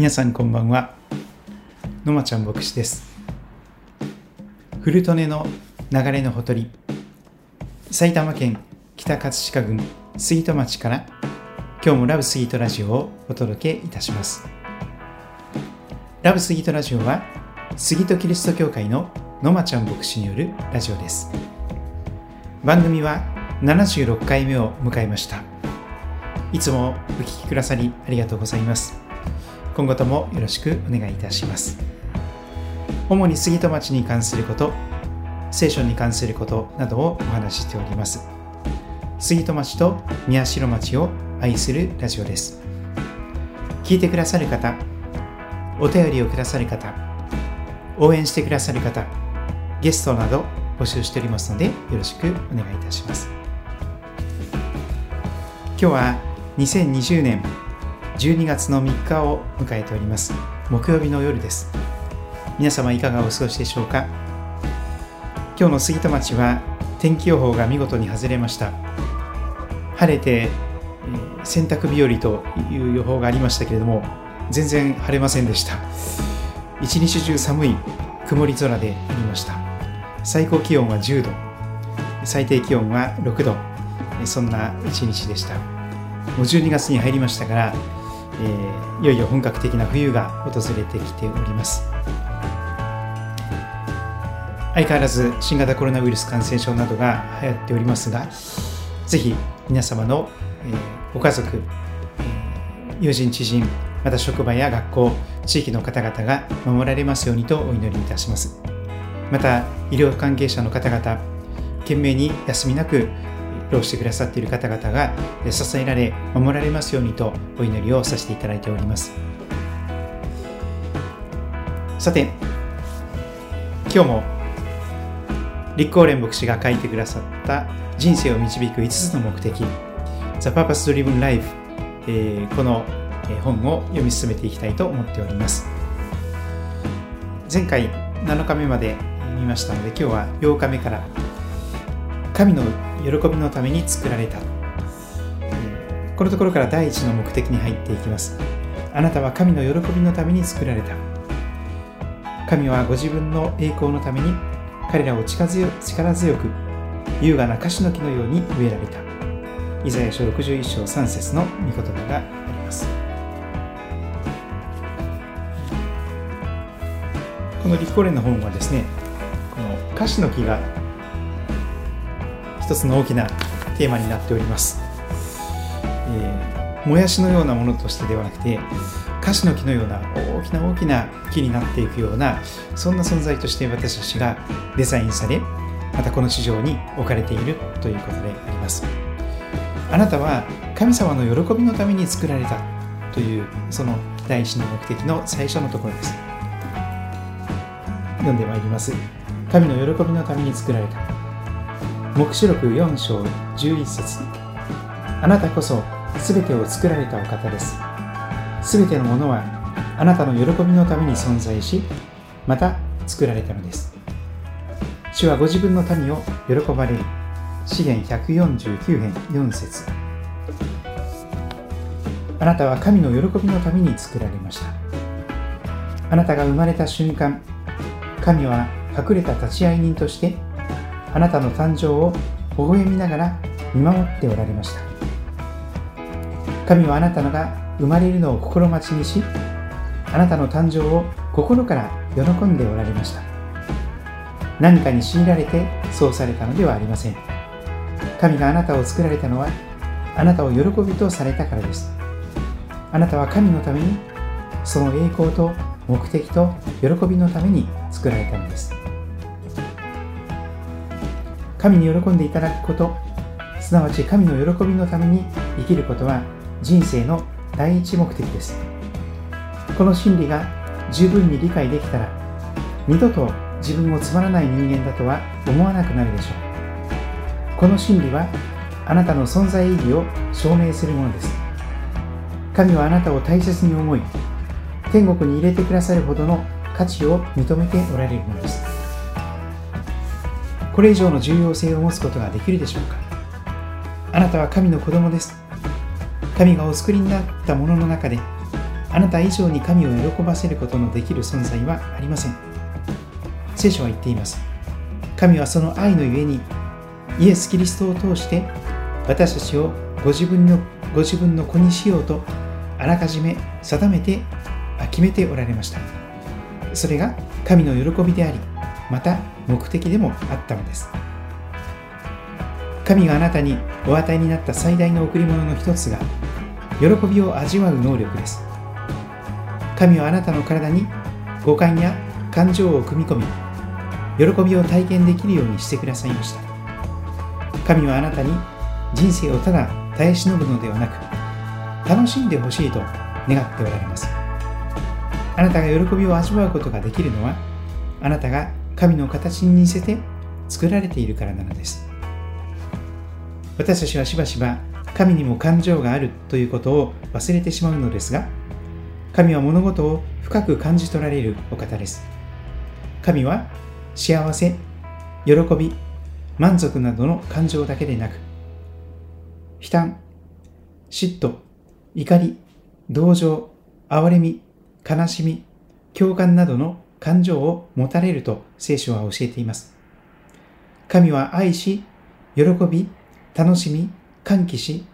皆さんこんばんは。のまちゃん牧師です。古利根の流れのほとり埼玉県北葛飾郡杉戸町から今日もラブスイートラジオをお届けいたします。ラブスイートラジオは杉戸キリスト教会ののまちゃん牧師によるラジオです。番組は76回目を迎えました。いつもお聴きくださりありがとうございます。今後ともよろしくお願いいたします。主に杉戸町に関すること聖書に関することなどをお話ししております。杉戸町と宮代町を愛するラジオです。聞いてくださる方お便りをくださる方応援してくださる方ゲストなど募集しておりますのでよろしくお願いいたします。今日は2020年12月の3日を迎えております。木曜日の夜です。皆様いかがお過ごしでしょうか？今日の杉戸町は天気予報が見事に外れました。晴れて、え、洗濯日和という予報がありましたけれども全然晴れませんでした。一日中寒い曇り空でありました。最高気温は10度最低気温は6度。そんな一日でした。もう12月に入りましたからえー、いよいよ本格的な冬が訪れてきております。相変わらず新型コロナウイルス感染症などが流行っておりますがぜひ皆様の、えー、ご家族、えー、友人知人また職場や学校地域の方々が守られますようにとお祈りいたします。また医療関係者の方々懸命に休みなく労してくださっている方々が支えられ守られますようにとお祈りをさせていただいております。さて今日も立候連牧師が書いてくださった人生を導く5つの目的 The Purpose Driven Life、えー、この本を読み進めていきたいと思っております。前回7日目まで見ましたので今日は8日目から神の喜びのために作られた。このところから第一の目的に入っていきます。あなたは神の喜びのために作られた。神はご自分の栄光のために彼らを力強く優雅な樫の木のように植えられた。イザヤ書61章3節の御言葉があります。この立候連の本はですねこの樫の木が一つの大きなテーマになっております、えー、もやしのようなものとしてではなくてカシの木のような大きな大きな木になっていくようなそんな存在として私たちがデザインされまたこの地上に置かれているということであります。あなたは神様の喜びのために作られたというその第一の目的の最初のところです。読んでまいります。神の喜びのために作られた。黙示録4章11節あなたこそすべてを作られたお方です。すべてのものはあなたの喜びのために存在し、また作られたのです。主はご自分の民を喜ばれる。詩篇149編4節あなたは神の喜びのために作られました。あなたが生まれた瞬間、神は隠れた立会人としてあなたの誕生を微笑みながら見守っておられました。神はあなたのが生まれるのを心待ちにしあなたの誕生を心から喜んでおられました。何かに強いられてそうされたのではありません。神があなたを作られたのはあなたを喜びとされたからです。あなたは神のためにその栄光と目的と喜びのために作られたのです。神に喜んでいただくこと。すなわち神の喜びのために生きることは人生の第一目的です。この真理が十分に理解できたら二度と自分をつまらない人間だとは思わなくなるでしょう。この真理はあなたの存在意義を証明するものです。神はあなたを大切に思い天国に入れてくださるほどの価値を認めておられるのです。これ以上の重要性を持つことができるでしょうか？あなたは神の子供です。神がお作りになったものの中であなた以上に神を喜ばせることのできる存在はありません。聖書は言っています。神はその愛のゆえにイエス・キリストを通して私たちをご自分のご自分の子にしようとあらかじめ定めて決めておられました。それが神の喜びでありまた目的でもあったのです。神があなたにお与えになった最大の贈り物の一つが喜びを味わう能力です。神はあなたの体に五感や感情を組み込み喜びを体験できるようにしてくださいました。神はあなたに人生をただ耐え忍ぶのではなく楽しんでほしいと願っておられます。あなたが喜びを味わうことができるのはあなたが神の形に似せて作られているからなのです。私たちはしばしば神にも感情があるということを忘れてしまうのですが神は物事を深く感じ取られるお方です。神は幸せ喜び満足などの感情だけでなく悲嘆嫉妬怒り同情憐れみ悲しみ共感などの感情を持たれると聖書は教えています。神は愛し喜び楽しみ歓喜し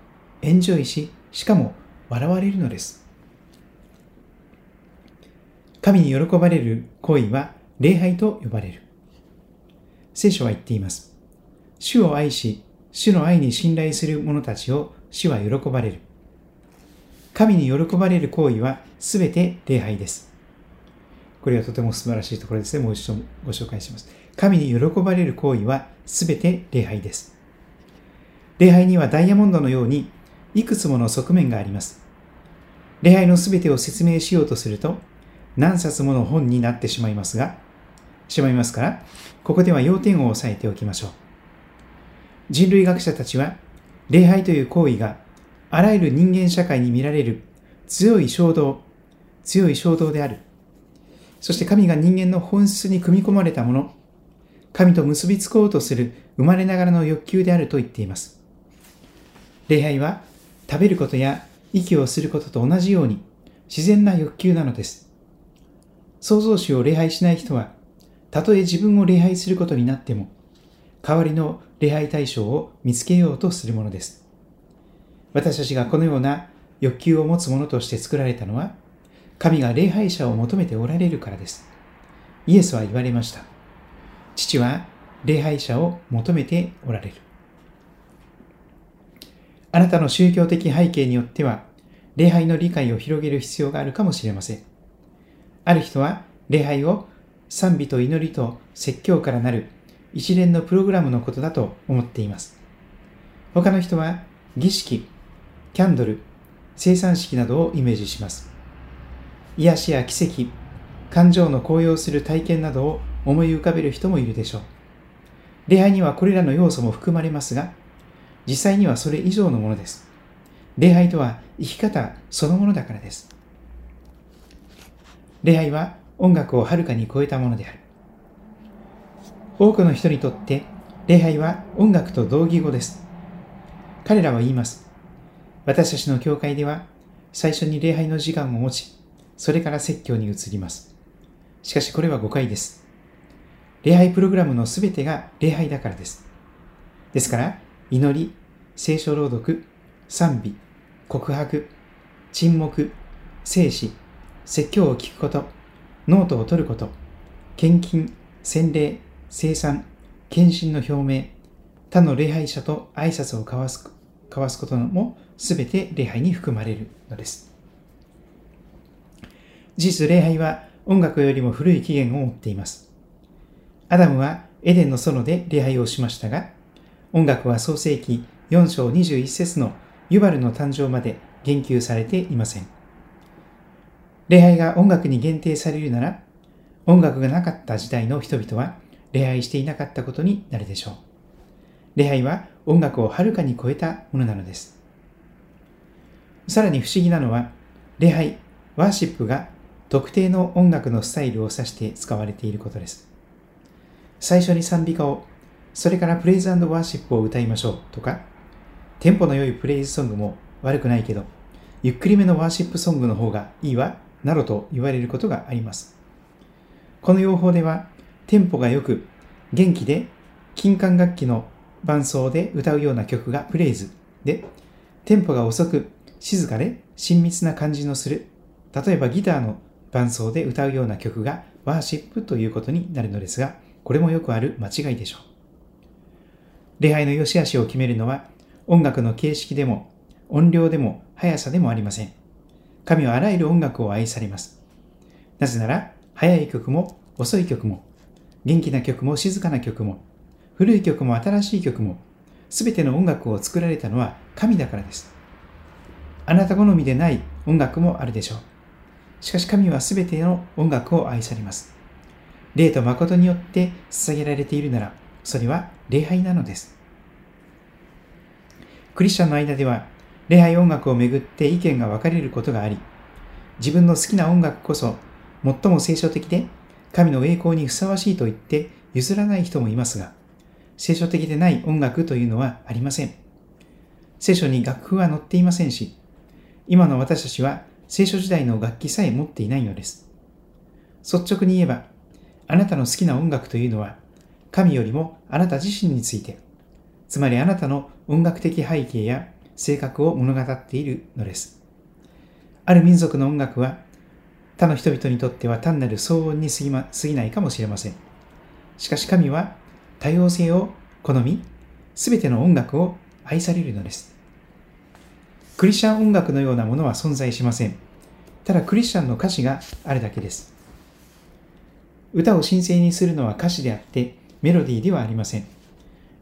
エンジョイししかも笑われるのです。神に喜ばれる行為は礼拝と呼ばれる。聖書は言っています。主を愛し主の愛に信頼する者たちを主は喜ばれる。神に喜ばれる行為はすべて礼拝です。これはとても素晴らしいところですねもう一度ご紹介します神に喜ばれる行為はすべて礼拝です礼拝にはダイヤモンドのようにいくつもの側面があります。礼拝のすべてを説明しようとすると何冊もの本になってしまいますが、しまいますから、ここでは要点を押さえておきましょう。人類学者たちは、礼拝という行為があらゆる人間社会に見られる強い衝動、強い衝動である。そして神が人間の本質に組み込まれたもの、神と結びつこうとする生まれながらの欲求であると言っています。礼拝は食べることや息をすることと同じように自然な欲求なのです。創造主を礼拝しない人は、たとえ自分を礼拝することになっても、代わりの礼拝対象を見つけようとするものです。私たちがこのような欲求を持つものとして作られたのは、神が礼拝者を求めておられるからです。イエスは言われました。父は礼拝者を求めておられる。あなたの宗教的背景によっては、礼拝の理解を広げる必要があるかもしれません。ある人は、礼拝を賛美と祈りと説教からなる一連のプログラムのことだと思っています。他の人は、儀式、キャンドル、生産式などをイメージします。癒しや奇跡、感情の高揚する体験などを思い浮かべる人もいるでしょう。礼拝にはこれらの要素も含まれますが、実際にはそれ以上のものです。礼拝とは生き方そのものだからです。礼拝は音楽をはるかに超えたものである。多くの人にとって礼拝は音楽と同義語です。彼らは言います。私たちの教会では最初に礼拝の時間を持ち、それから説教に移ります。しかしこれは誤解です。礼拝プログラムのすべてが礼拝だからです。ですから、祈り、聖書朗読、賛美、告白、沈黙、聖詩、説教を聞くこと、ノートを取ること、献金、洗礼、聖餐、献身の表明、他の礼拝者と挨拶を交わす交わすことも全て礼拝に含まれるのです。事実、礼拝は音楽よりも古い起源を持っています。アダムはエデンの園で礼拝をしましたが、音楽は創世記4章21節のユバルの誕生まで言及されていません。礼拝が音楽に限定されるなら、音楽がなかった時代の人々は礼拝していなかったことになるでしょう。礼拝は音楽をはるかに超えたものなのです。さらに不思議なのは、礼拝、ワーシップが特定の音楽のスタイルを指して使われていることです。最初に賛美歌をそれからプレイズワーシップを歌いましょうとか、テンポの良いプレイズソングも悪くないけど、ゆっくりめのワーシップソングの方がいいわ、などと言われることがあります。この用法では、テンポが良く、元気で、金管楽器の伴奏で歌うような曲がフレーズで、テンポが遅く、静かで親密な感じのする、例えばギターの伴奏で歌うような曲がワーシップということになるのですが、これもよくある間違いでしょう。礼拝の良し悪しを決めるのは、音楽の形式でも、音量でも、速さでもありません。神はあらゆる音楽を愛されます。なぜなら、速い曲も遅い曲も、元気な曲も静かな曲も、古い曲も新しい曲も、すべての音楽を作られたのは神だからです。あなた好みでない音楽もあるでしょう。しかし神はすべての音楽を愛されます。霊と誠によって捧げられているなら、それは礼拝なのです。クリスチャンの間では、礼拝音楽をめぐって意見が分かれることがあり、自分の好きな音楽こそ最も聖書的で神の栄光にふさわしいと言って譲らない人もいますが、聖書的でない音楽というのはありません。聖書に楽譜は載っていませんし、今の私たちは聖書時代の楽器さえ持っていないのです。率直に言えば、あなたの好きな音楽というのは、神よりもあなた自身について、つまりあなたの音楽的背景や性格を物語っているのです。ある民族の音楽は、他の人々にとっては単なる騒音に過ぎ,、ま、過ぎないかもしれません。しかし神は多様性を好み、すべての音楽を愛されるのです。クリスチャン音楽のようなものは存在しません。ただクリスチャンの歌詞があるだけです。歌を神聖にするのは歌詞であってメロディーではありません。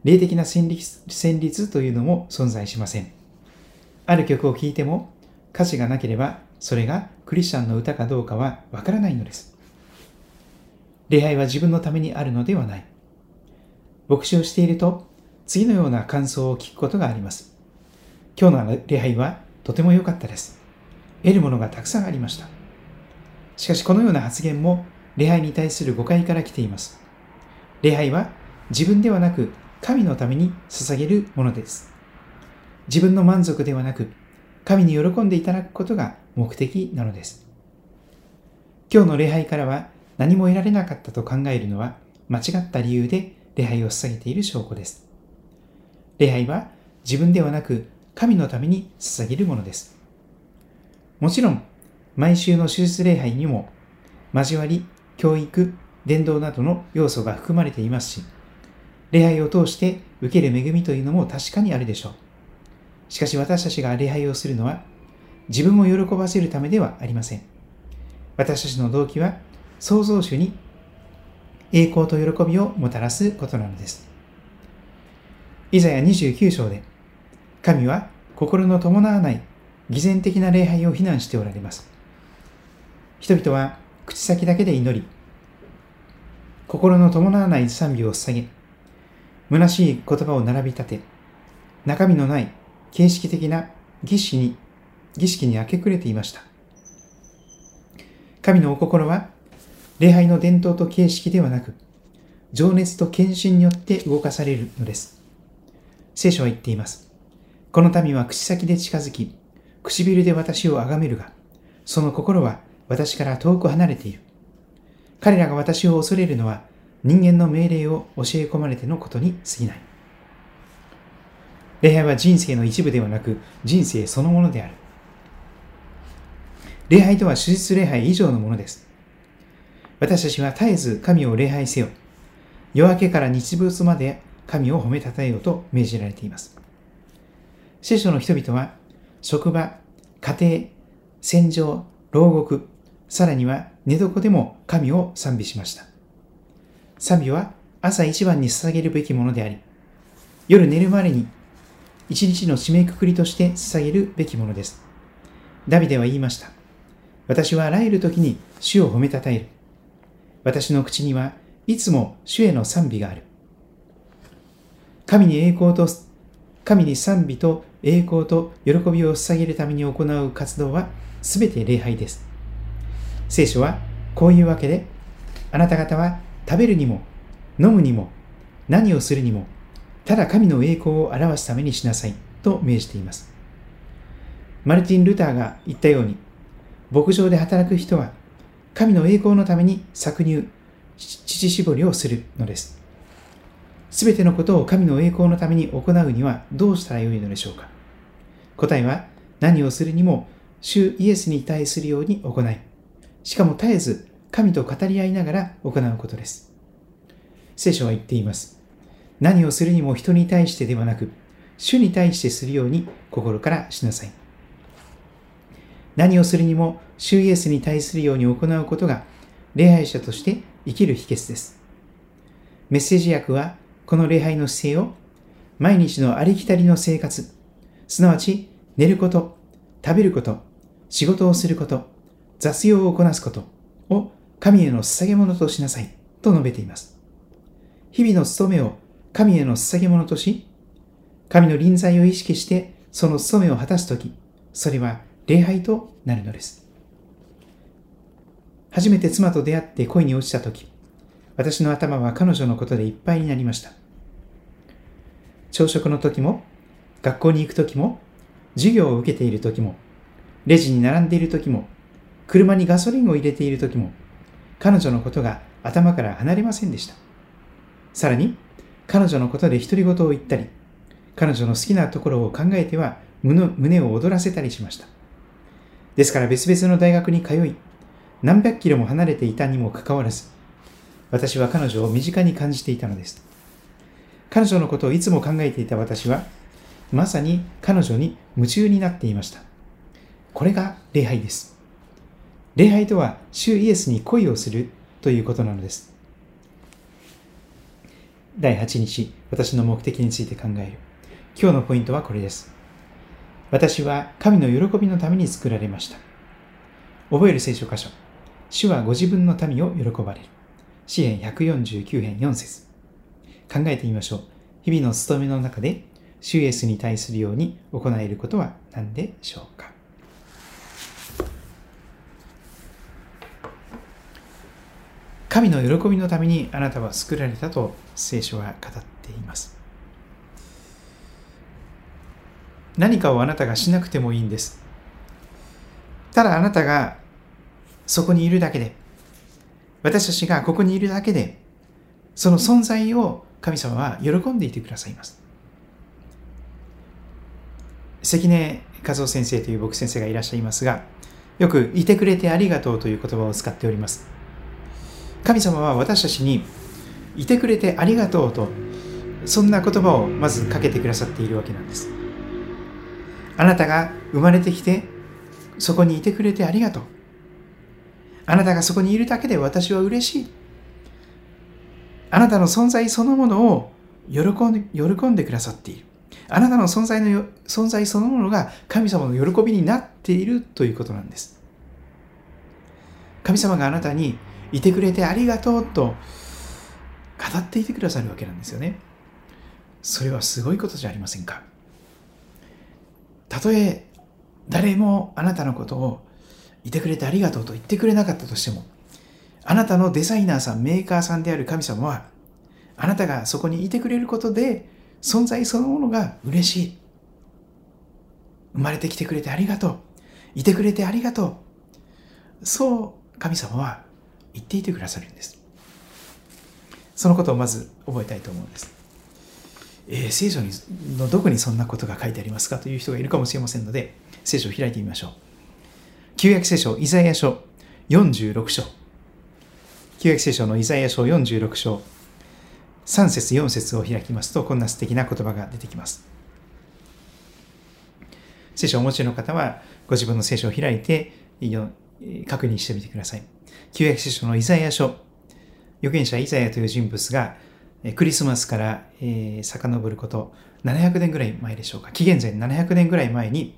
霊的な旋律旋律というのも存在しません。ある曲を聴いても歌詞がなければそれがクリスチャンの歌かどうかはわからないのです。礼拝は自分のためにあるのではない。牧師をしていると次のような感想を聞くことがあります。今日の礼拝はとても良かったです。得るものがたくさんありました。しかしこのような発言も礼拝に対する誤解から来ています。礼拝は自分ではなく神のために捧げるものです。自分の満足ではなく神に喜んでいただくことが目的なのです。今日の礼拝からは何も得られなかったと考えるのは間違った理由で礼拝を捧げている証拠です。礼拝は自分ではなく神のために捧げるものです。もちろん、毎週の手術礼拝にも交わり、教育、伝道などの要素が含まれていますし、礼拝を通して受ける恵みというのも確かにあるでしょう。しかし私たちが礼拝をするのは自分を喜ばせるためではありません。私たちの動機は創造主に栄光と喜びをもたらすことなのです。イザヤ29章で、神は心の伴わない偽善的な礼拝を非難しておられます。人々は口先だけで祈り、心の伴わない賛美を捧げ、虚しい言葉を並び立て、中身のない形式的な儀式に、儀式に明け暮れていました。神のお心は、礼拝の伝統と形式ではなく、情熱と献身によって動かされるのです。聖書は言っています。この民は口先で近づき、唇で私を崇めるが、その心は私から遠く離れている。彼らが私を恐れるのは人間の命令を教え込まれてのことに過ぎない。礼拝は人生の一部ではなく人生そのものである。礼拝とは手術礼拝以上のものです。私たちは絶えず神を礼拝せよ。夜明けから日没まで神を褒めたたえようと命じられています。聖書の人々は職場、家庭、戦場、牢獄、さらには寝床でも神を賛美しました。賛美は朝一番に捧げるべきものであり、夜寝る前に一日の締めくくりとして捧げるべきものです。ダビデは言いました。私はあらゆる時に主を褒めたたえる。私の口にはいつも主への賛美がある。神に栄光と、神に賛美と栄光と喜びを捧げるために行う活動はすべて礼拝です。聖書はこういうわけで、あなた方は食べるにも飲むにも何をするにもただ神の栄光を表すためにしなさいと命じています。マルティン・ルターが言ったように、牧場で働く人は、神の栄光のために搾乳、乳搾りをするのです。すべてのことを神の栄光のために行うにはどうしたらよいのでしょうか？答えは、何をするにも、主イエスに対するように行い、しかも絶えず神と語り合いながら行うことです。聖書は言っています。何をするにも人に対してではなく、主に対してするように心からしなさい。何をするにも主イエスに対するように行うことが礼拝者として生きる秘訣です。メッセージ訳はこの礼拝の姿勢を毎日のありきたりの生活、すなわち寝ること、食べること、仕事をすること、雑用をこなすことを神への捧げ物としなさいと述べています。日々の務めを神への捧げ物とし、神の臨在を意識してその務めを果たすとき、それは礼拝となるのです。初めて妻と出会って恋に落ちたとき、私の頭は彼女のことでいっぱいになりました。朝食の時も、学校に行く時も、授業を受けている時も、レジに並んでいる時も、車にガソリンを入れている時も、彼女のことが頭から離れませんでした。さらに、彼女のことで独り言を言ったり、彼女の好きなところを考えては胸を躍らせたりしました。ですから別々の大学に通い、何百キロも離れていたにもかかわらず、私は彼女を身近に感じていたのです。彼女のことをいつも考えていた私は、まさに彼女に夢中になっていました。これが礼拝です。礼拝とは、主イエスに恋をするということなのです。第8日、私の目的について考える。今日のポイントはこれです。私は神の喜びのために作られました。覚える聖書箇所。主はご自分の民を喜ばれる。詩篇149編4節考えてみましょう。日々の務めの中で、主イエスに対するように行えることは何でしょうか？神の喜びのためにあなたは作られたと聖書は語っています。何かをあなたがしなくてもいいんです。ただあなたがそこにいるだけで、私たちがここにいるだけで、その存在を神様は喜んでいてくださいます。関根和夫先生という僕先生がいらっしゃいますが、よくいてくれてありがとうという言葉を使っております。神様は私たちにいてくれてありがとうと、そんな言葉をまずかけてくださっているわけなんです。あなたが生まれてきて、そこにいてくれてありがとう。あなたがそこにいるだけで私は嬉しい。あなたの存在そのものを喜んで喜んでくださっている。あなたの存在の存在そのものが神様の喜びになっているということなんです。神様があなたにいてくれてありがとうと語っていてくださるわけなんですよね。それはすごいことじゃありませんか。たとえ誰もあなたのことをいてくれてありがとうと言ってくれなかったとしても、あなたのデザイナーさん、メーカーさんである神様は、あなたがそこにいてくれることで、存在そのものが嬉しい。生まれてきてくれてありがとう。いてくれてありがとう。そう神様は言っていてくださるんです。そのことをまず覚えたいと思うんです。えー、聖書にのどこにそんなことが書いてありますかという人がいるかもしれませんので、聖書を開いてみましょう。旧約聖書、イザヤ書46章。旧約聖書のイザヤ書46章、3節4節を開きますと、こんな素敵な言葉が出てきます。聖書をお持ちの方は、ご自分の聖書を開いて、確認してみてください。旧約聖書のイザヤ書、預言者イザヤという人物が、クリスマスから、えー、遡ること700年ぐらい前でしょうか。紀元前700年ぐらい前に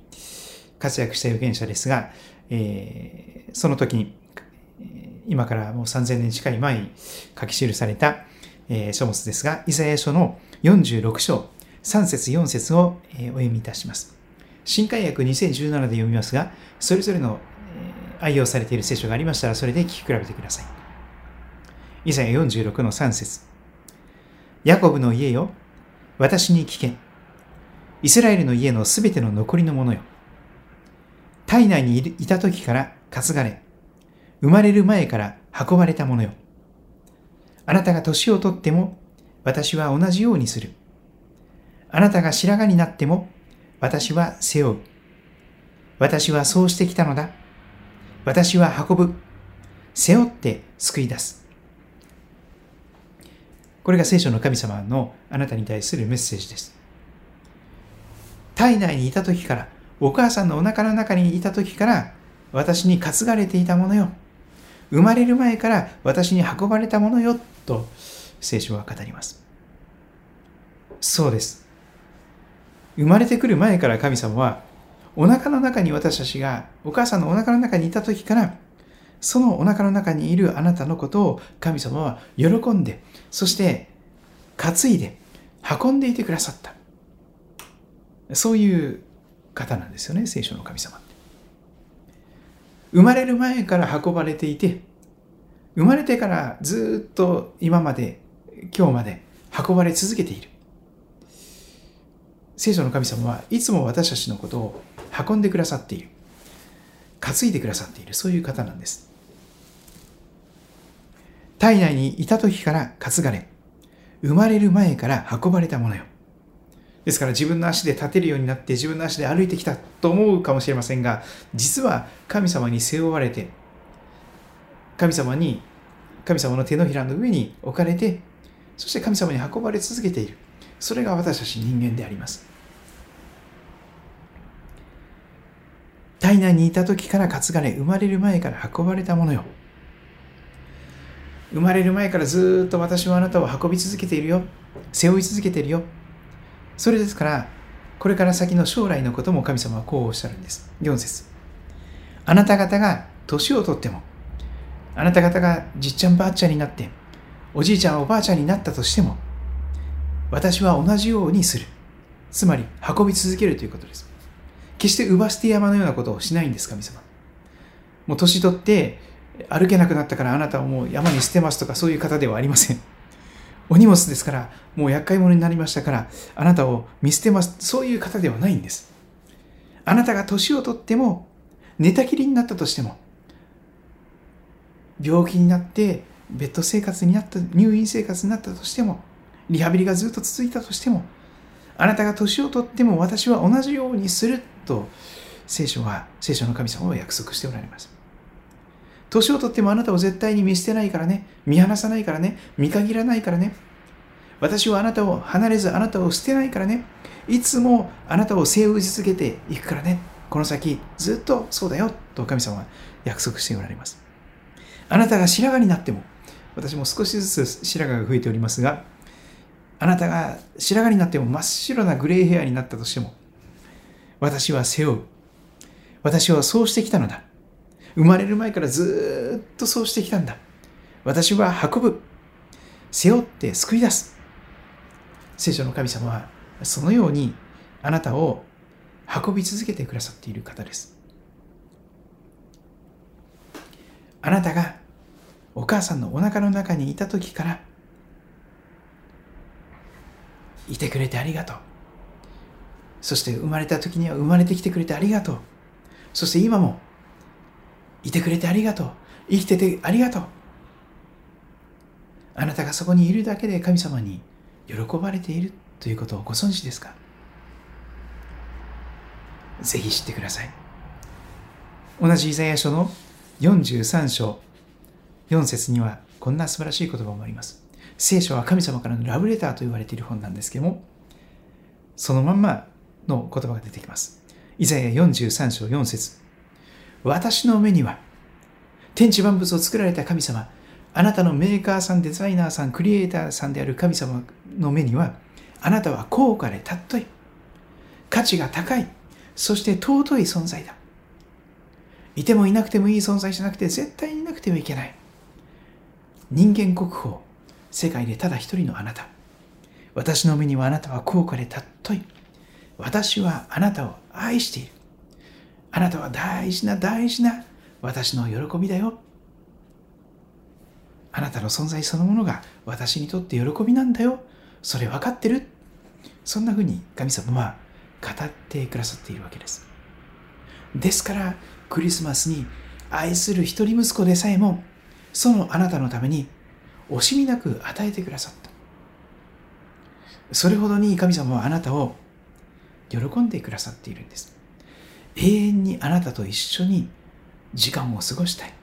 活躍した預言者ですが、えー、その時に、今からもう3000年近い前に書き記された、えー、書物ですが、イザヤ書の46章、3節4節を、えー、お読みいたします。新海訳2017で読みますが、それぞれの、えー、愛用されている聖書がありましたら、それで聞き比べてください。イザヤ46の3節ヤコブの家よ、私に聞け。イスラエルの家のすべての残りのものよ。体内にいた時から担がれ、生まれる前から運ばれたものよ。あなたが年をとっても私は同じようにする。あなたが白髪になっても私は背負う。私はそうしてきたのだ。私は運ぶ。背負って救い出す。これが聖書の神様のあなたに対するメッセージです。体内にいた時から、お母さんのお腹の中にいた時から、私に担がれていたものよ。生まれる前から私に運ばれたものよ。と聖書は語ります。そうです。生まれてくる前から神様は、お腹の中に私たちが、お母さんのお腹の中にいた時から、そのお腹の中にいるあなたのことを神様は喜んで、そして担いで運んでいてくださった。そういう方なんですよね、聖書の神様。生まれる前から運ばれていて、生まれてからずっと今まで、今日まで運ばれ続けている。聖書の神様はいつも私たちのことを運んでくださっている。担いでくださっている。そういう方なんです。体内にいた時から担がれ、生まれる前から運ばれたものよ。ですから自分の足で立てるようになって自分の足で歩いてきたと思うかもしれませんが、実は神様に背負われて、神様に、神様の手のひらの上に置かれて、そして神様に運ばれ続けている。それが私たち人間であります。体内にいた時から担がれ、生まれる前から運ばれたものよ。生まれる前からずっと私はあなたを運び続けているよ。背負い続けているよ。それですから、これから先の将来のことも神様はこうおっしゃるんです。4節あなた方が年をとっても、あなた方がじっちゃんばあちゃんになって、おじいちゃんおばあちゃんになったとしても、私は同じようにする。つまり、運び続けるということです。決して奪捨て山のようなことをしないんです、神様。もう年取って、歩けなくなったからあなたをもう山に捨てますとかそういう方ではありません。お荷物ですから、もう厄介者になりましたから、あなたを見捨てます。そういう方ではないんです。あなたが年をとっても、寝たきりになったとしても、病気になって、ベッド生活になった、入院生活になったとしても、リハビリがずっと続いたとしても、あなたが年をとっても私は同じようにすると、聖書は、聖書の神様は約束しておられます。年をとってもあなたを絶対に見捨てないからね、見放さないからね、見限らないからね。私はあなたを離れずあなたを捨てないからね。いつもあなたを背負い続けていくからね。この先ずっとそうだよと神様は約束しておられます。あなたが白髪になっても、私も少しずつ白髪が増えておりますが、あなたが白髪になっても真っ白なグレーヘアになったとしても、私は背負う。私はそうしてきたのだ。生まれる前からずっとそうしてきたんだ。私は運ぶ。背負って救い出す。聖書の神様はそのようにあなたを運び続けてくださっている方です。あなたがお母さんのお腹の中にいた時からいてくれてありがとう。そして生まれた時には生まれてきてくれてありがとう。そして今もいてくれてありがとう。生きててありがとう。あなたがそこにいるだけで神様に喜ばれているということをご存知ですか？ぜひ知ってください。同じイザヤ書の43章4節にはこんな素晴らしい言葉もあります。聖書は神様からのラブレターと言われている本なんですけども、そのまんまの言葉が出てきます。イザヤ43章4節私の目には、天地万物を作られた神様、あなたのメーカーさん、デザイナーさん、クリエイターさんである神様の目には、あなたは高価で尊い、価値が高い、そして尊い存在だ。いてもいなくてもいい存在じゃなくて、絶対にいなくてはいけない。人間国宝、世界でただ一人のあなた。私の目にはあなたは高価で尊い。私はあなたを愛している。あなたは大事な大事な私の喜びだよ。あなたの存在そのものが私にとって喜びなんだよ。それ分かってるそんなふうに神様は語ってくださっているわけです。ですからクリスマスに愛する一人息子でさえもそのあなたのために惜しみなく与えてくださったそれほどに神様はあなたを喜んでくださっているんです永遠にあなたと一緒に時間を過ごしたい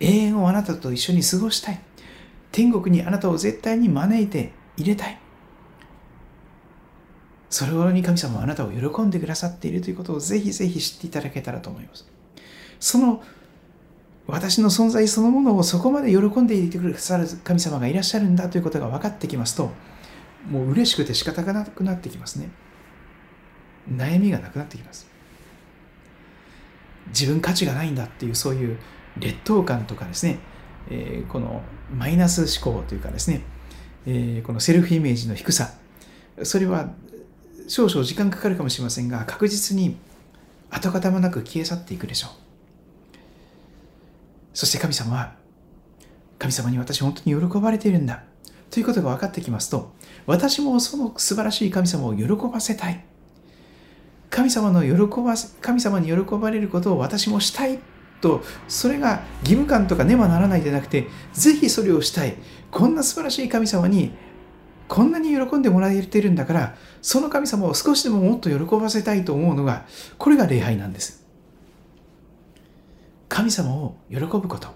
永遠をあなたと一緒に過ごしたい天国にあなたを絶対に招いて入れたいそれほどに神様はあなたを喜んでくださっているということをぜひぜひ知っていただけたらと思います。その私の存在そのものをそこまで喜んでいてくださる神様がいらっしゃるんだということが分かってきますと、もう嬉しくて仕方がなくなってきますね。悩みがなくなってきます。自分価値がないんだっていうそういう劣等感とかですね、えー、このマイナス思考というかですね、えー、このセルフイメージの低さ、それは少々時間かかるかもしれませんが、確実に跡形もなく消え去っていくでしょう。そして神様は、神様に私本当に喜ばれているんだ。ということが分かってきますと、私もその素晴らしい神様を喜ばせたい。神様の喜ば、神様に喜ばれることを私もしたいと、それが義務感とかねばならないでなくて、ぜひそれをしたい。こんな素晴らしい神様にこんなに喜んでもらえてるんだから、その神様を少しでももっと喜ばせたいと思うのが、これが礼拝なんです。神様を喜ぶこと。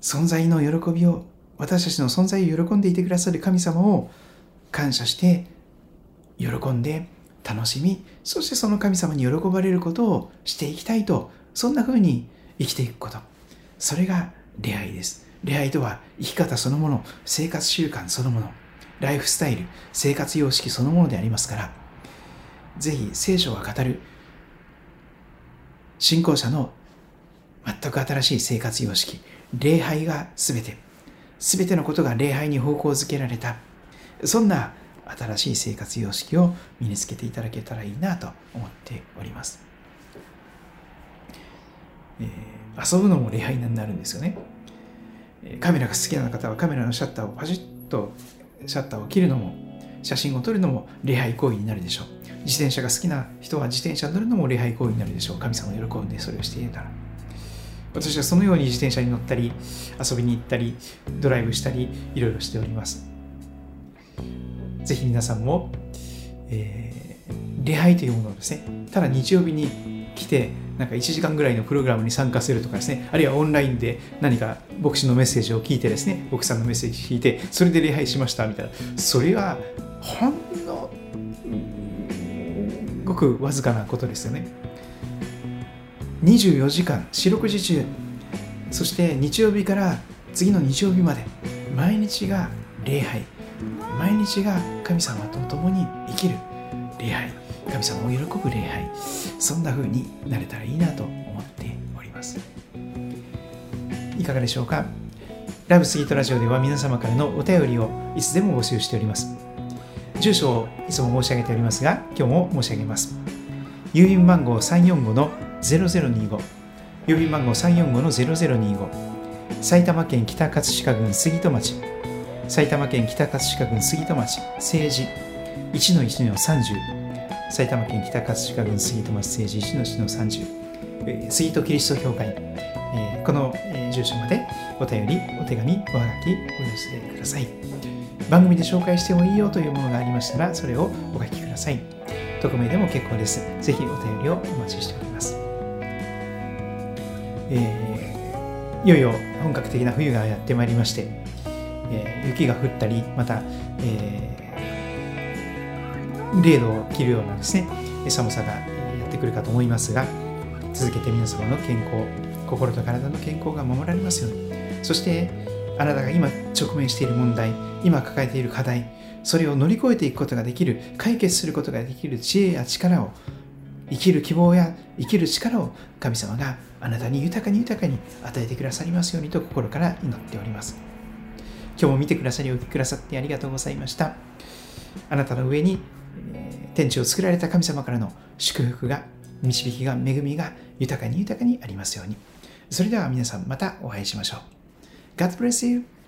存在の喜びを、私たちの存在を喜んでいてくださる神様を感謝して、喜んで、楽しみ、そしてその神様に喜ばれることをしていきたいと、そんな風に生きていくこと。それが礼拝です。礼拝とは生き方そのもの、生活習慣そのもの、ライフスタイル、生活様式そのものでありますから、ぜひ聖書が語る信仰者の全く新しい生活様式、礼拝が全て、全てのことが礼拝に方向づけられた、そんな新しい生活様式を身につけていただけたらいいなと思っております。えー、遊ぶのも礼拝になるんですよね。カメラが好きな方はカメラのシャッターをパチッとシャッターを切るのも写真を撮るのも礼拝行為になるでしょう自転車が好きな人は自転車に乗るのも礼拝行為になるでしょう神様を喜んでそれをしていたら私はそのように自転車に乗ったり遊びに行ったりドライブしたりいろいろしておりますぜひ皆さんも、えー、礼拝というものをですねただ日曜日に来てなんか1時間ぐらいのプログラムに参加するとかですね、あるいはオンラインで何か牧師のメッセージを聞いてですね、牧師さんのメッセージを聞いて、それで礼拝しましたみたいな、それはほんのごくわずかなことですよね。24時間、四六時中、そして日曜日から次の日曜日まで、毎日が礼拝、毎日が神様と共に生きる礼拝。神様を喜ぶ礼拝。そんな風になれたらいいなと思っております。いかがでしょうか？ラブスギートラジオでは皆様からのお便りをいつでも募集しております。住所をいつも申し上げておりますが今日も申し上げます。郵便番号345の0025郵便番号345の0025埼玉県北葛飾郡杉戸町。埼玉県北葛飾郡杉戸町政治1の1の30埼玉県北葛飾郡杉戸町政治一の市の30、杉戸キリスト教会、えー、この、えー、住所までお便り、お手紙、おはがきお寄せください。番組で紹介してもいいよというものがありましたら、それをお書きください。匿名でも結構です。ぜひお便りをお待ちしております。えー、いよいよ本格的な冬がやってまいりまして、えー、雪が降ったり、また、えー0度を切るようなですね寒さがやってくるかと思いますが続けて皆様の健康心と体の健康が守られますように。そしてあなたが今直面している問題今抱えている課題それを乗り越えていくことができる解決することができる知恵や力を生きる希望や生きる力を神様があなたに豊かに豊かに与えてくださりますようにと心から祈っております。今日も見てくださりお聞きくださってありがとうございましたあなたの上に天地を作られた神様からの祝福が、導きが、恵みが豊かに豊かにありますように。それでは皆さんまたお会いしましょう。God bless you!